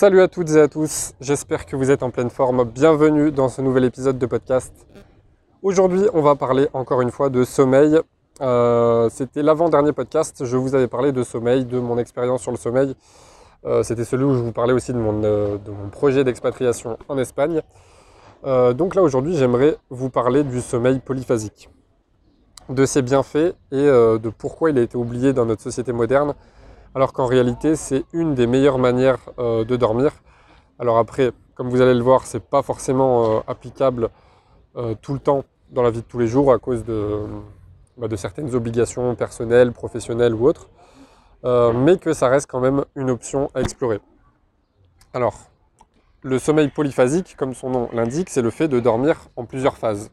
Salut à toutes et à tous, j'espère que vous êtes en pleine forme. Bienvenue dans ce nouvel épisode de podcast. Aujourd'hui, on va parler encore une fois de sommeil. Euh, C'était l'avant-dernier podcast, je vous avais parlé de sommeil, de mon expérience sur le sommeil. Euh, C'était celui où je vous parlais aussi de mon, euh, projet d'expatriation en Espagne. Donc là, aujourd'hui, j'aimerais vous parler du sommeil polyphasique, de ses bienfaits et de pourquoi il a été oublié dans notre société moderne alors qu'en réalité c'est une des meilleures manières euh, de dormir. Alors après, comme vous allez le voir, c'est pas forcément euh, applicable euh, tout le temps dans la vie de tous les jours à cause de, bah, certaines obligations personnelles, professionnelles ou autres, mais que ça reste quand même une option à explorer. Alors, le sommeil polyphasique, comme son nom l'indique, c'est le fait de dormir en plusieurs phases.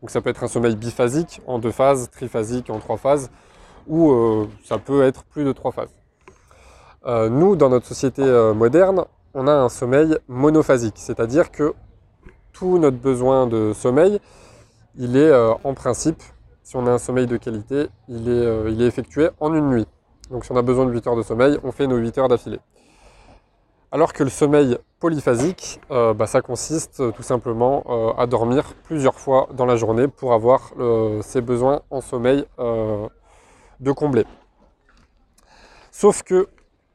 Donc ça peut être un sommeil biphasique en deux phases, triphasique en trois phases, ou ça peut être plus de trois phases. Euh, nous, dans notre société euh, moderne, on a un sommeil monophasique, c'est-à-dire que tout notre besoin de sommeil, il est euh, en principe, si on a un sommeil de qualité, il est, effectué en une nuit. Donc si on a besoin de 8 heures de sommeil, on fait nos 8 heures d'affilée. Alors que le sommeil polyphasique, bah, ça consiste tout simplement à dormir plusieurs fois dans la journée pour avoir ses besoins en sommeil de combler. Sauf que,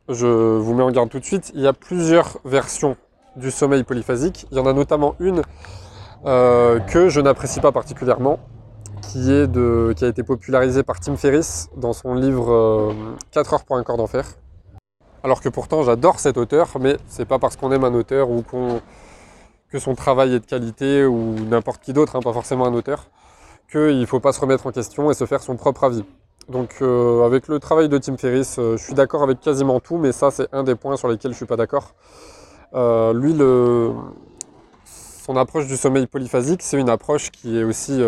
je vous mets en garde tout de suite, il y a plusieurs versions du sommeil polyphasique. Il y en a notamment une euh, que je n'apprécie pas particulièrement, qui, a été popularisée par Tim Ferriss dans son livre euh, 4 heures pour un corps d'enfer. Alors que pourtant j'adore cet auteur, mais c'est pas parce qu'on aime un auteur ou qu'on que son travail est de qualité ou n'importe qui d'autre, hein, pas forcément un auteur, qu'il ne faut pas se remettre en question et se faire son propre avis. Donc euh, avec le travail de Tim Ferriss, euh, je suis d'accord avec quasiment tout, mais ça c'est un des points sur lesquels je suis pas d'accord. Euh, lui, le, son approche du sommeil polyphasique, c'est une approche qui est aussi,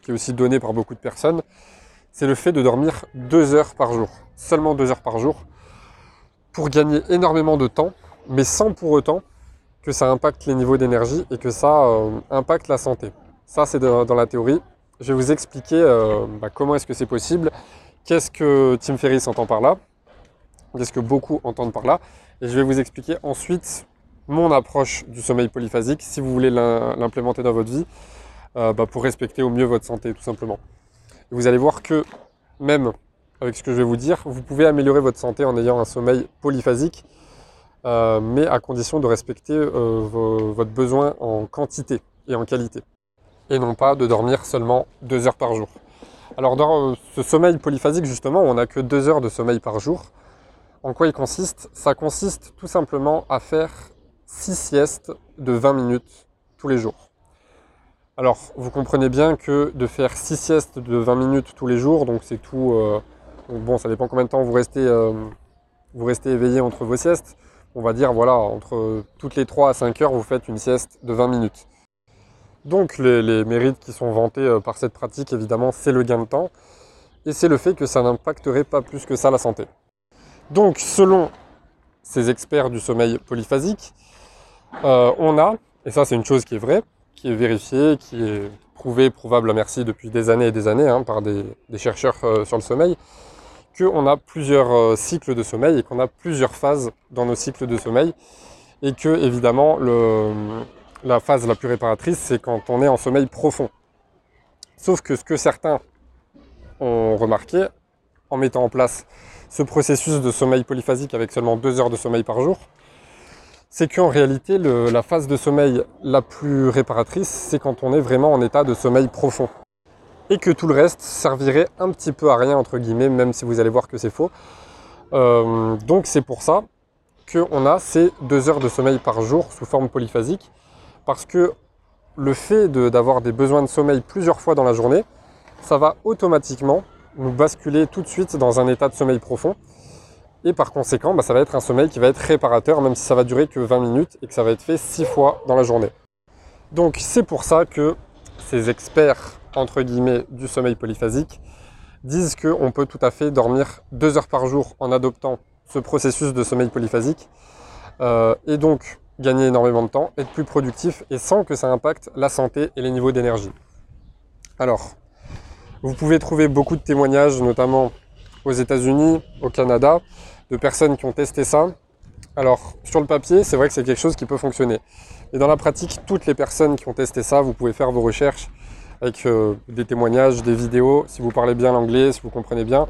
qui est aussi donnée par beaucoup de personnes. C'est le fait de dormir deux heures par jour, seulement deux heures par jour, pour gagner énormément de temps, mais sans pour autant que ça impacte les niveaux d'énergie et que ça impacte la santé. Ça, c'est dans la théorie. Je vais vous expliquer euh, bah, comment est-ce que c'est possible, qu'est-ce que Tim Ferriss entend par là, qu'est-ce que beaucoup entendent par là, et je vais vous expliquer ensuite mon approche du sommeil polyphasique si vous voulez l'im- l'implémenter dans votre vie euh, bah, pour respecter au mieux votre santé, tout simplement. Et vous allez voir que même avec ce que je vais vous dire, vous pouvez améliorer votre santé en ayant un sommeil polyphasique, euh, mais à condition de respecter votre besoin en quantité et en qualité, et non pas de dormir seulement deux heures par jour. Alors dans euh, ce sommeil polyphasique, justement, on n'a que deux heures de sommeil par jour. En quoi il consiste? Ça consiste tout simplement à faire six siestes de 20 minutes tous les jours. Alors, vous comprenez bien que de faire 6 siestes de 20 minutes tous les jours, donc c'est tout. euh, bon, ça dépend combien de temps vous restez, euh, vous restez éveillé entre vos siestes. On va dire, voilà, entre toutes les 3 à 5 heures, vous faites une sieste de 20 minutes. Donc, les, mérites qui sont vantés euh, par cette pratique, évidemment, c'est le gain de temps et c'est le fait que ça n'impacterait pas plus que ça la santé. Donc, selon ces experts du sommeil polyphasique, euh, on a, et ça c'est une chose qui est vraie, qui est vérifiée, qui est prouvée, prouvable à merci depuis des années et des années hein, par des, chercheurs euh, sur le sommeil, qu'on a plusieurs cycles de sommeil et qu'on a plusieurs phases dans nos cycles de sommeil, et que évidemment le, la phase la plus réparatrice c'est quand on est en sommeil profond. Sauf que ce que certains ont remarqué en mettant en place ce processus de sommeil polyphasique avec seulement deux heures de sommeil par jour, c'est qu'en réalité, la phase de sommeil la plus réparatrice, c'est quand on est vraiment en état de sommeil profond. Et que tout le reste servirait un petit peu à rien, entre guillemets, même si vous allez voir que c'est faux. Euh, donc c'est pour ça qu'on a ces deux heures de sommeil par jour sous forme polyphasique, parce que le fait d'avoir des besoins de sommeil plusieurs fois dans la journée, ça va automatiquement nous basculer tout de suite dans un état de sommeil profond. Et par conséquent, bah, ça va être un sommeil qui va être réparateur, même si ça va durer que 20 minutes et que ça va être fait 6 fois dans la journée. Donc c'est pour ça que ces experts, entre guillemets, du sommeil polyphasique disent qu'on peut tout à fait dormir 2 heures par jour en adoptant ce processus de sommeil polyphasique euh, et donc gagner énormément de temps, être plus productif et sans que ça impacte la santé et les niveaux d'énergie. Alors, vous pouvez trouver beaucoup de témoignages, notamment aux États-Unis, au Canada, de personnes qui ont testé ça. Alors, sur le papier, c'est vrai que c'est quelque chose qui peut fonctionner. Et dans la pratique, toutes les personnes qui ont testé ça, vous pouvez faire vos recherches avec euh, des témoignages, des vidéos, si vous parlez bien l'anglais, si vous comprenez bien.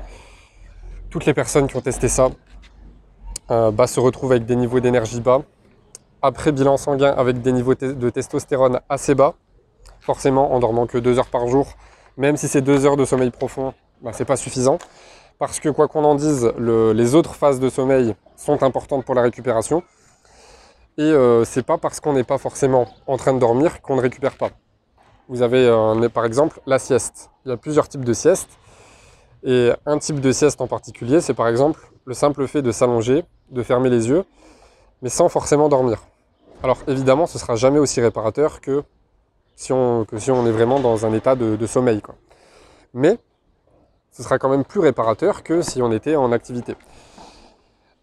Toutes les personnes qui ont testé ça euh, bah, se retrouvent avec des niveaux d'énergie bas, après bilan sanguin avec des niveaux de testostérone assez bas, forcément en dormant que deux heures par jour, même si c'est deux heures de sommeil profond, bah, c'est pas suffisant. Parce que quoi qu'on en dise, les autres phases de sommeil sont importantes pour la récupération. Et euh, c'est pas parce qu'on n'est pas forcément en train de dormir qu'on ne récupère pas. Vous avez par exemple la sieste. Il y a plusieurs types de siestes. Et un type de sieste en particulier, c'est par exemple le simple fait de s'allonger, de fermer les yeux, mais sans forcément dormir. Alors évidemment, ce sera jamais aussi réparateur que si on, est vraiment dans un état de, sommeil. Quoi. Mais ce sera quand même plus réparateur que si on était en activité.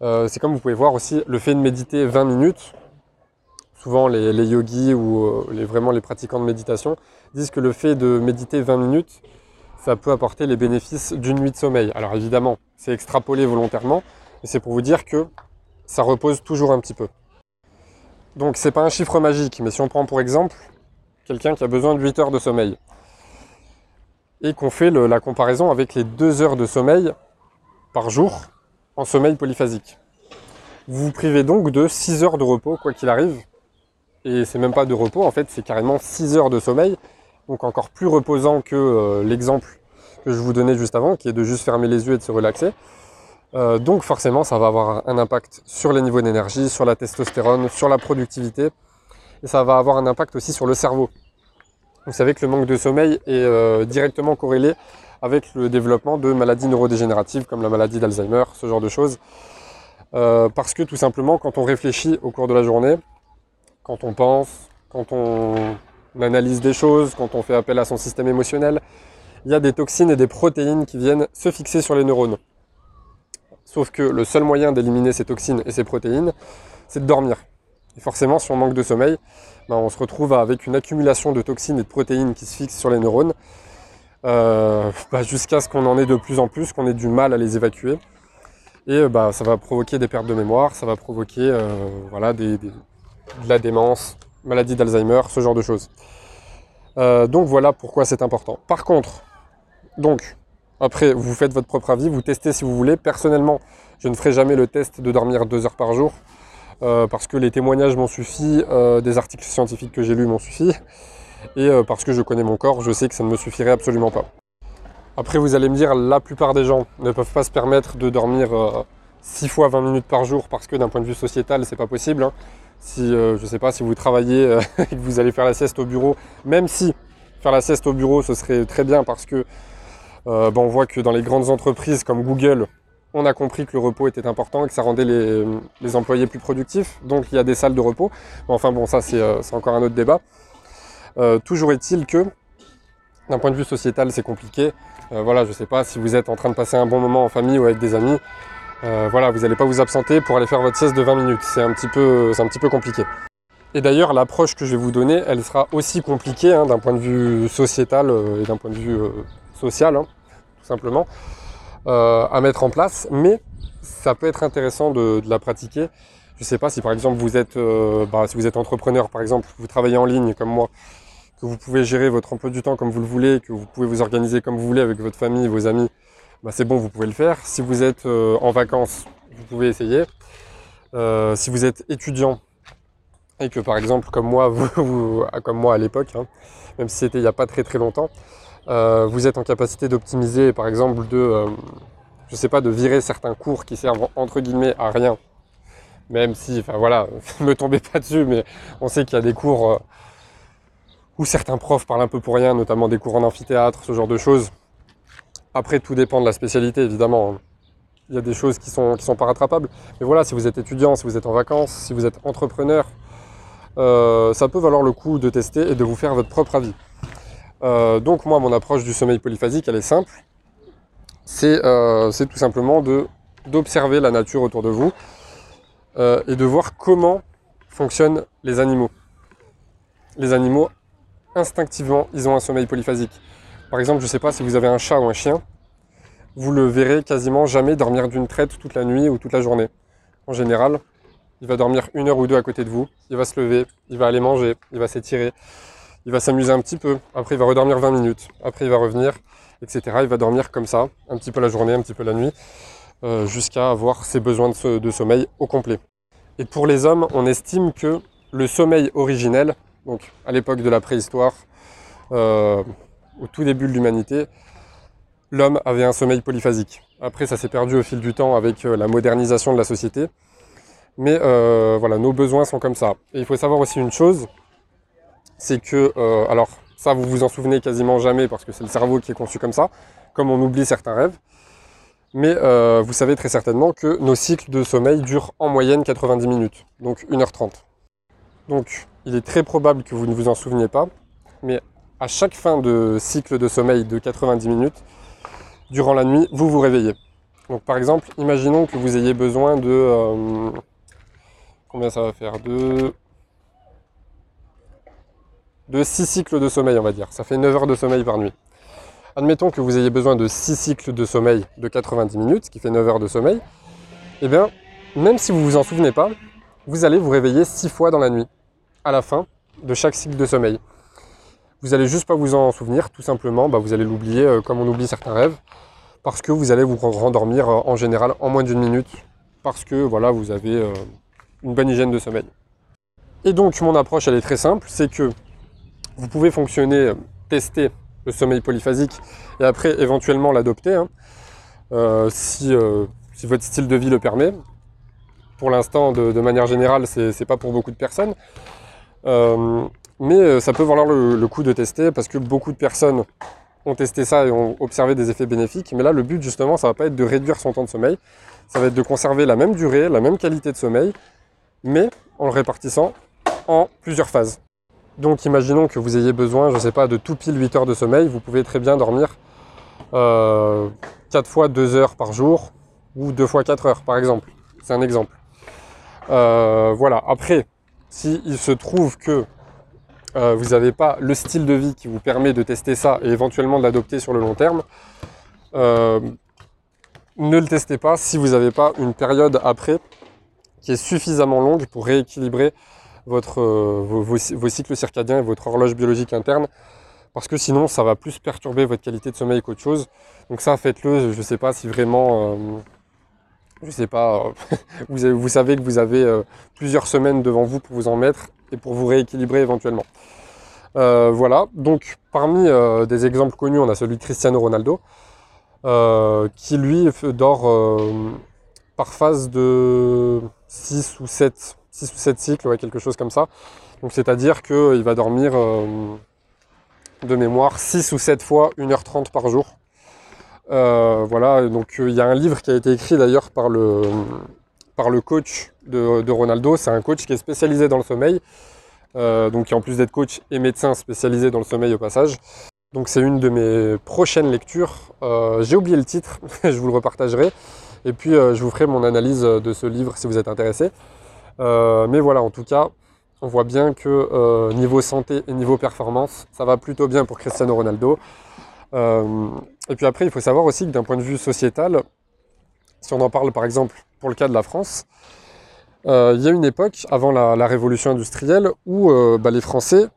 Euh, c'est comme vous pouvez voir aussi le fait de méditer 20 minutes. Souvent les, yogis ou euh, vraiment les pratiquants de méditation disent que le fait de méditer 20 minutes, ça peut apporter les bénéfices d'une nuit de sommeil. Alors évidemment, c'est extrapolé volontairement, mais c'est pour vous dire que ça repose toujours un petit peu. Donc c'est pas un chiffre magique, mais si on prend pour exemple quelqu'un qui a besoin de 8 heures de sommeil, et qu'on fait la comparaison avec les 2 heures de sommeil par jour en sommeil polyphasique. Vous vous privez donc de 6 heures de repos, quoi qu'il arrive, et c'est même pas de repos, en fait c'est carrément 6 heures de sommeil, donc encore plus reposant que euh, l'exemple que je vous donnais juste avant, qui est de juste fermer les yeux et de se relaxer. Euh, donc forcément, ça va avoir un impact sur les niveaux d'énergie, sur la testostérone, sur la productivité, et ça va avoir un impact aussi sur le cerveau. Vous savez que le manque de sommeil est euh, directement corrélé avec le développement de maladies neurodégénératives comme la maladie d'Alzheimer, ce genre de choses. parce que tout simplement, quand on réfléchit au cours de la journée, quand on pense, quand on analyse des choses, quand on fait appel à son système émotionnel, il y a des toxines et des protéines qui viennent se fixer sur les neurones. Sauf que le seul moyen d'éliminer ces toxines et ces protéines, c'est de dormir. Et forcément, si on manque de sommeil, ben, on se retrouve avec une accumulation de toxines et de protéines qui se fixent sur les neurones, euh, bah, jusqu'à ce qu'on en ait de plus en plus, qu'on ait du mal à les évacuer. Et bah, ça va provoquer des pertes de mémoire, ça va provoquer euh, voilà, de la démence, maladie d'Alzheimer, ce genre de choses. Euh, donc voilà pourquoi c'est important. Par contre, donc, après, vous faites votre propre avis, vous testez si vous voulez. Personnellement, je ne ferai jamais le test de dormir deux heures par jour, euh, parce que les témoignages m'ont suffi, euh, des articles scientifiques que j'ai lus m'ont suffi, et parce que je connais mon corps, je sais que ça ne me suffirait absolument pas. Après, vous allez me dire, la plupart des gens ne peuvent pas se permettre de dormir 6 fois 20 minutes par jour, parce que d'un point de vue sociétal, c'est pas possible. Hein si euh, je sais pas si vous travaillez euh, et que vous allez faire la sieste au bureau, même si faire la sieste au bureau ce serait très bien parce que euh, on voit que dans les grandes entreprises comme Google, on a compris que le repos était important et que ça rendait les, employés plus productifs. Donc il y a des salles de repos. enfin bon, ça c'est encore un autre débat. toujours est-il que d'un point de vue sociétal, c'est compliqué. voilà, je sais pas si vous êtes en train de passer un bon moment en famille ou avec des amis. Euh, voilà, vous n'allez pas vous absenter pour aller faire votre sieste de 20 minutes. C'est un, petit peu, un petit peu compliqué. Et d'ailleurs, l'approche que je vais vous donner, elle sera aussi compliquée hein, d'un point de vue sociétal euh, et d'un point de vue euh, social, hein, simplement, à mettre en place. Mais ça peut être intéressant de, la pratiquer. Je ne sais pas si par exemple vous êtes, bah, si vous êtes entrepreneur, par exemple, vous travaillez en ligne comme moi, que vous pouvez gérer votre emploi du temps comme vous le voulez, que vous pouvez vous organiser comme vous voulez avec votre famille, vos amis, bah, c'est bon, vous pouvez le faire. Si vous êtes euh, en vacances, vous pouvez essayer. Euh, si vous êtes étudiant et que par exemple, comme moi, vous, comme moi à l'époque, hein, même si c'était il n'y a pas très très longtemps, euh, vous êtes en capacité d'optimiser, par exemple, de, je sais pas, de virer certains cours qui servent entre guillemets à rien. Même si, enfin voilà, ne me tombez pas dessus, mais on sait qu'il y a des cours où certains profs parlent un peu pour rien, notamment des cours en amphithéâtre, ce genre de choses. Après, tout dépend de la spécialité, évidemment. Il y a des choses qui sont, qui sont pas rattrapables. Mais voilà, si vous êtes étudiant, si vous êtes en vacances, si vous êtes entrepreneur, euh, ça peut valoir le coup de tester et de vous faire votre propre avis. Euh, donc moi, mon approche du sommeil polyphasique, elle est simple. C'est euh, tout simplement d'observer la nature autour de vous et de voir comment fonctionnent les animaux. Les animaux, instinctivement, ils ont un sommeil polyphasique. Par exemple, je ne sais pas si vous avez un chat ou un chien, vous le verrez quasiment jamais dormir d'une traite toute la nuit ou toute la journée. En général, il va dormir une heure ou deux à côté de vous, il va se lever, il va aller manger, il va s'étirer, il va s'amuser un petit peu, après il va redormir 20 minutes, après il va revenir, etc. Il va dormir comme ça, un petit peu la journée, un petit peu la nuit, euh, jusqu'à avoir ses besoins de, sommeil au complet. Et pour les hommes, on estime que le sommeil originel, donc à l'époque de la préhistoire, euh, au tout début de l'humanité, l'homme avait un sommeil polyphasique. Après, ça s'est perdu au fil du temps avec euh, la modernisation de la société. Mais voilà, nos besoins sont comme ça. Et il faut savoir aussi une chose, c'est que, alors ça vous vous en souvenez quasiment jamais parce que c'est le cerveau qui est conçu comme ça, comme on oublie certains rêves. Mais euh, vous savez très certainement que nos cycles de sommeil durent en moyenne 90 minutes, donc 1h30. Donc il est très probable que vous ne vous en souveniez pas, mais à chaque fin de cycle de sommeil de 90 minutes, durant la nuit, vous vous réveillez. Donc par exemple, imaginons que vous ayez besoin de... Euh, combien ça va faire? De... De 6 cycles de sommeil, on va dire. Ça fait 9 heures de sommeil par nuit. Admettons que vous ayez besoin de 6 cycles de sommeil de 90 minutes, ce qui fait 9 heures de sommeil. Eh bien, même si vous ne vous en souvenez pas, vous allez vous réveiller 6 fois dans la nuit, à la fin de chaque cycle de sommeil. Vous allez juste pas vous en souvenir, tout simplement, bah, vous allez l'oublier euh, comme on oublie certains rêves, parce que vous allez vous rendormir euh, en général en moins d'une minute, parce que voilà, vous avez euh, une bonne hygiène de sommeil. Et donc mon approche elle est très simple, c'est que vous pouvez fonctionner, tester le sommeil polyphasique et après éventuellement l'adopter hein. euh, euh, si, votre style de vie le permet. Pour l'instant, de, manière générale, c'est pas pour beaucoup de personnes. Euh, mais ça peut valoir le, coup de tester parce que beaucoup de personnes ont testé ça et ont observé des effets bénéfiques. Mais là, le but justement, ça va pas être de réduire son temps de sommeil, ça va être de conserver la même durée, la même qualité de sommeil, mais en le répartissant en plusieurs phases. Donc imaginons que vous ayez besoin, je ne sais pas, de tout pile 8 heures de sommeil, vous pouvez très bien dormir 4 euh, fois 2 heures par jour ou 2 fois 4 heures par exemple. C'est un exemple. Euh, voilà, après, s'il se trouve que euh, vous n'avez pas le style de vie qui vous permet de tester ça et éventuellement de l'adopter sur le long terme, ne le testez pas si vous n'avez pas une période après qui est suffisamment longue pour rééquilibrer votre, euh, vos, cycles circadiens et votre horloge biologique interne, parce que sinon ça va plus perturber votre qualité de sommeil qu'autre chose. Donc ça, faites-le. Je ne sais pas si vraiment, euh, je sais pas, euh, vous, vous, savez que vous avez plusieurs semaines devant vous pour vous en mettre et pour vous rééquilibrer éventuellement. voilà. Donc parmi des exemples connus, on a celui de Cristiano Ronaldo, qui lui dort par phase de 6 ou 7 6 ou 7 cycles, ouais, quelque chose comme ça. C'est-à-dire qu'il va dormir euh, de mémoire 6 ou 7 fois 1h30 par jour. Euh, voilà, donc il y a un livre qui a été écrit d'ailleurs par le, coach de, Ronaldo. C'est un coach qui est spécialisé dans le sommeil, euh, donc qui en plus d'être coach et médecin spécialisé dans le sommeil au passage. Donc c'est une de mes prochaines lectures. J'ai oublié le titre, je vous le repartagerai. Et puis je vous ferai mon analyse de ce livre si vous êtes intéressé. Euh, mais voilà, en tout cas, on voit bien que euh, niveau santé et niveau performance, ça va plutôt bien pour Cristiano Ronaldo. Euh, et puis après, il faut savoir aussi que d'un point de vue sociétal, si on en parle par exemple pour le cas de la France, il y a une époque, avant la, révolution industrielle, où bah, les Français,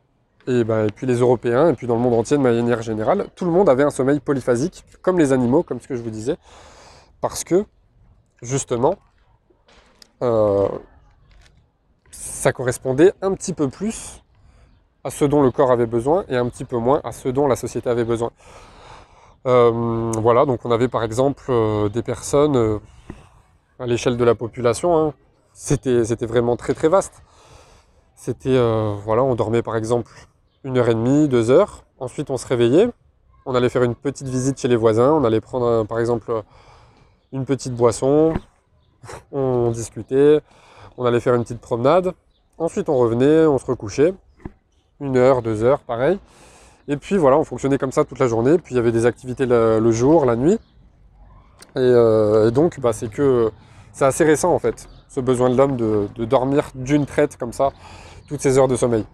bah, et, puis les Européens, et puis dans le monde entier de manière générale, tout le monde avait un sommeil polyphasique, comme les animaux, comme ce que je vous disais, parce que, justement, ça correspondait un petit peu plus à ce dont le corps avait besoin et un petit peu moins à ce dont la société avait besoin. Euh, voilà, donc on avait par exemple euh, des personnes euh, à l'échelle de la population, hein. c'était, vraiment très très vaste. C'était, voilà, on dormait par exemple une heure et demie, deux heures, ensuite on se réveillait, on allait faire une petite visite chez les voisins, on allait prendre par exemple une petite boisson, on discutait, on allait faire une petite promenade, ensuite on revenait, on se recouchait, une heure, deux heures, pareil. Et puis voilà, on fonctionnait comme ça toute la journée, puis il y avait des activités le, jour, la nuit. Et, euh, donc bah, c'est que c'est assez récent en fait, ce besoin de l'homme de, dormir d'une traite comme ça, toutes ces heures de sommeil.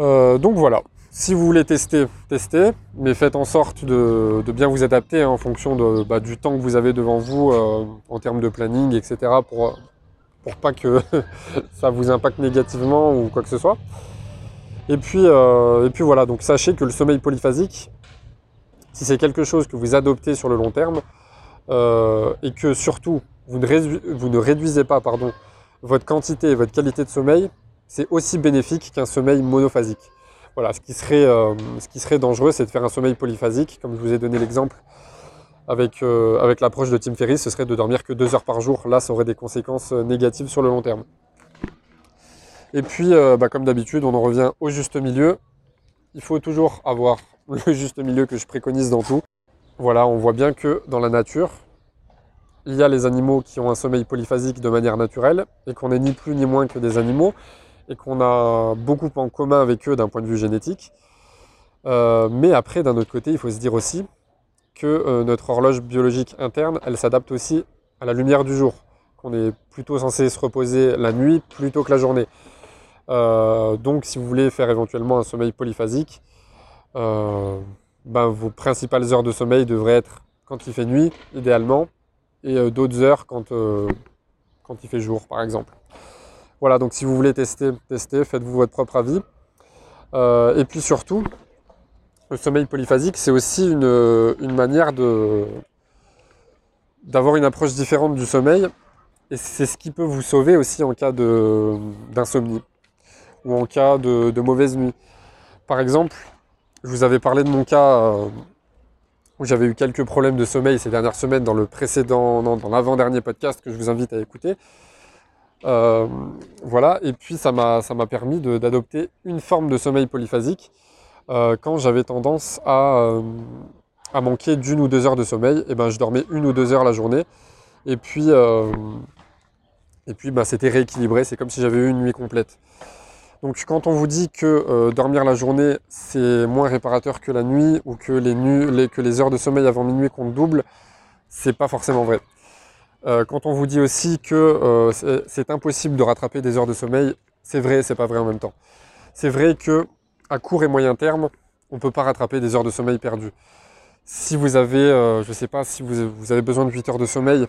Euh, donc voilà, si vous voulez tester, testez, mais faites en sorte de, bien vous adapter hein, en fonction bah, du temps que vous avez devant vous euh, en termes de planning, etc. pour pas que ça vous impacte négativement ou quoi que ce soit. Et puis, euh, et puis voilà, donc sachez que le sommeil polyphasique, si c'est quelque chose que vous adoptez sur le long terme, euh, et que surtout vous ne, vous ne réduisez pas pardon, votre quantité et votre qualité de sommeil, c'est aussi bénéfique qu'un sommeil monophasique. Voilà, ce qui serait, euh, ce qui serait dangereux, c'est de faire un sommeil polyphasique, comme je vous ai donné l'exemple avec, euh, avec l'approche de Tim Ferriss, ce serait de dormir que deux heures par jour. Là, ça aurait des conséquences euh, négatives sur le long terme. Et puis, bah, comme d'habitude, on en revient au juste milieu. Il faut toujours avoir le juste milieu que je préconise dans tout. Voilà, on voit bien que dans la nature, il y a les animaux qui ont un sommeil polyphasique de manière naturelle et qu'on n'est ni plus ni moins que des animaux et qu'on a beaucoup en commun avec eux d'un point de vue génétique. Euh, mais après, d'un autre côté, il faut se dire aussi que euh, notre horloge biologique interne, elle s'adapte aussi à la lumière du jour, qu'on est plutôt censé se reposer la nuit plutôt que la journée. Euh, donc si vous voulez faire éventuellement un sommeil polyphasique, ben, vos principales heures de sommeil devraient être quand il fait nuit, idéalement, et d'autres heures quand, quand il fait jour, par exemple. Voilà, donc si vous voulez tester, testez, faites-vous votre propre avis. Euh, et puis surtout, le sommeil polyphasique, c'est aussi une, manière d'avoir une approche différente du sommeil. Et c'est ce qui peut vous sauver aussi en cas d'insomnie ou en cas de, mauvaise nuit. Par exemple, je vous avais parlé de mon cas euh, où j'avais eu quelques problèmes de sommeil ces dernières semaines dans le précédent, dans l'avant-dernier podcast que je vous invite à écouter. Euh, voilà, et puis ça m'a permis d'adopter une forme de sommeil polyphasique euh, quand j'avais tendance à, euh, à manquer d'une ou deux heures de sommeil, et ben je dormais une ou deux heures la journée, et puis, et puis ben, c'était rééquilibré, c'est comme si j'avais eu une nuit complète. Donc quand on vous dit que dormir la journée c'est moins réparateur que la nuit ou que les, les, que les heures de sommeil avant minuit comptent double, c'est pas forcément vrai. Euh, quand on vous dit aussi que euh, c'est impossible de rattraper des heures de sommeil, c'est vrai et c'est pas vrai en même temps. C'est vrai que à court et moyen terme, on ne peut pas rattraper des heures de sommeil perdues. Si vous avez, euh, je sais pas, si vous, avez besoin de 8 heures de sommeil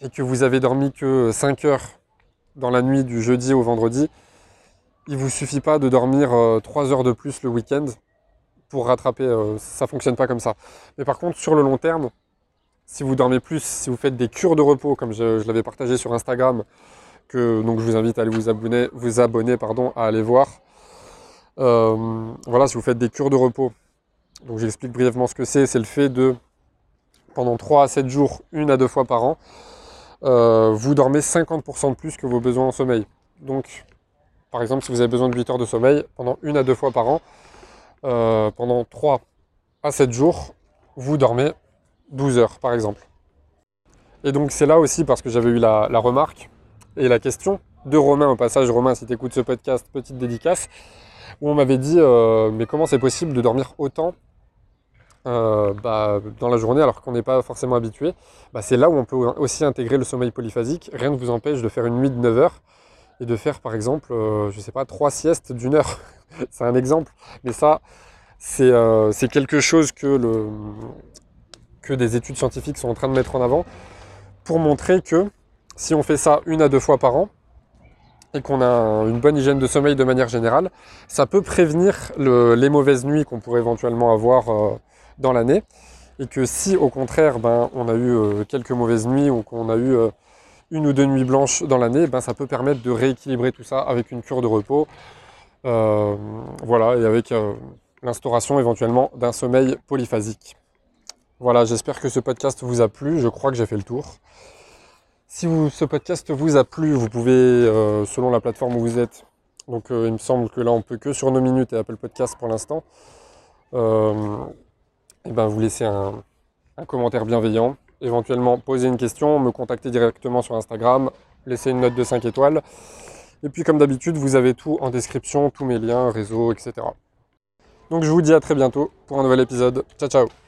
et que vous avez dormi que 5 heures dans la nuit du jeudi au vendredi, il ne vous suffit pas de dormir 3 heures de plus le week-end pour rattraper. ça ne fonctionne pas comme ça. Mais par contre, sur le long terme, si vous dormez plus, si vous faites des cures de repos, comme je, l'avais partagé sur Instagram, que donc je vous invite à aller vous abonner, vous abonner pardon, à aller voir. Euh, voilà, si vous faites des cures de repos, donc j'explique brièvement ce que c'est, c'est le fait de, pendant 3 à 7 jours, une à deux fois par an, euh, vous dormez 50% de plus que vos besoins en sommeil. Donc, par exemple, si vous avez besoin de 8 heures de sommeil, pendant une à deux fois par an, euh, pendant 3 à 7 jours, vous dormez 12 heures par exemple. Et donc c'est là aussi parce que j'avais eu la, remarque et la question de Romain au passage, Romain si tu écoutes ce podcast, petite dédicace, où on m'avait dit euh, mais comment c'est possible de dormir autant euh, bah, dans la journée alors qu'on n'est pas forcément habitué? Bah, C'est là où on peut aussi intégrer le sommeil polyphasique. Rien ne vous empêche de faire une nuit de 9 heures et de faire par exemple, euh, je sais pas, trois siestes d'une heure. c'est un exemple, mais ça c'est quelque chose que des études scientifiques sont en train de mettre en avant pour montrer que si on fait ça une à deux fois par an et qu'on a une bonne hygiène de sommeil de manière générale, ça peut prévenir les mauvaises nuits qu'on pourrait éventuellement avoir euh, dans l'année. Et que si au contraire ben, on a eu euh, quelques mauvaises nuits ou qu'on a eu euh, une ou deux nuits blanches dans l'année, ben, ça peut permettre de rééquilibrer tout ça avec une cure de repos. voilà, et avec l'instauration éventuellement d'un sommeil polyphasique. Voilà, j'espère que ce podcast vous a plu. Je crois que j'ai fait le tour. Si ce podcast vous a plu, vous pouvez, euh, selon la plateforme où vous êtes, donc euh, il me semble que là on peut que sur nos minutes et Apple Podcast pour l'instant, euh, et ben vous laisser un, un, commentaire bienveillant, éventuellement poser une question, me contacter directement sur Instagram, laisser une note de 5 étoiles. Et puis comme d'habitude, vous avez tout en description, tous mes liens, réseaux, etc. Donc je vous dis à très bientôt pour un nouvel épisode. Ciao ciao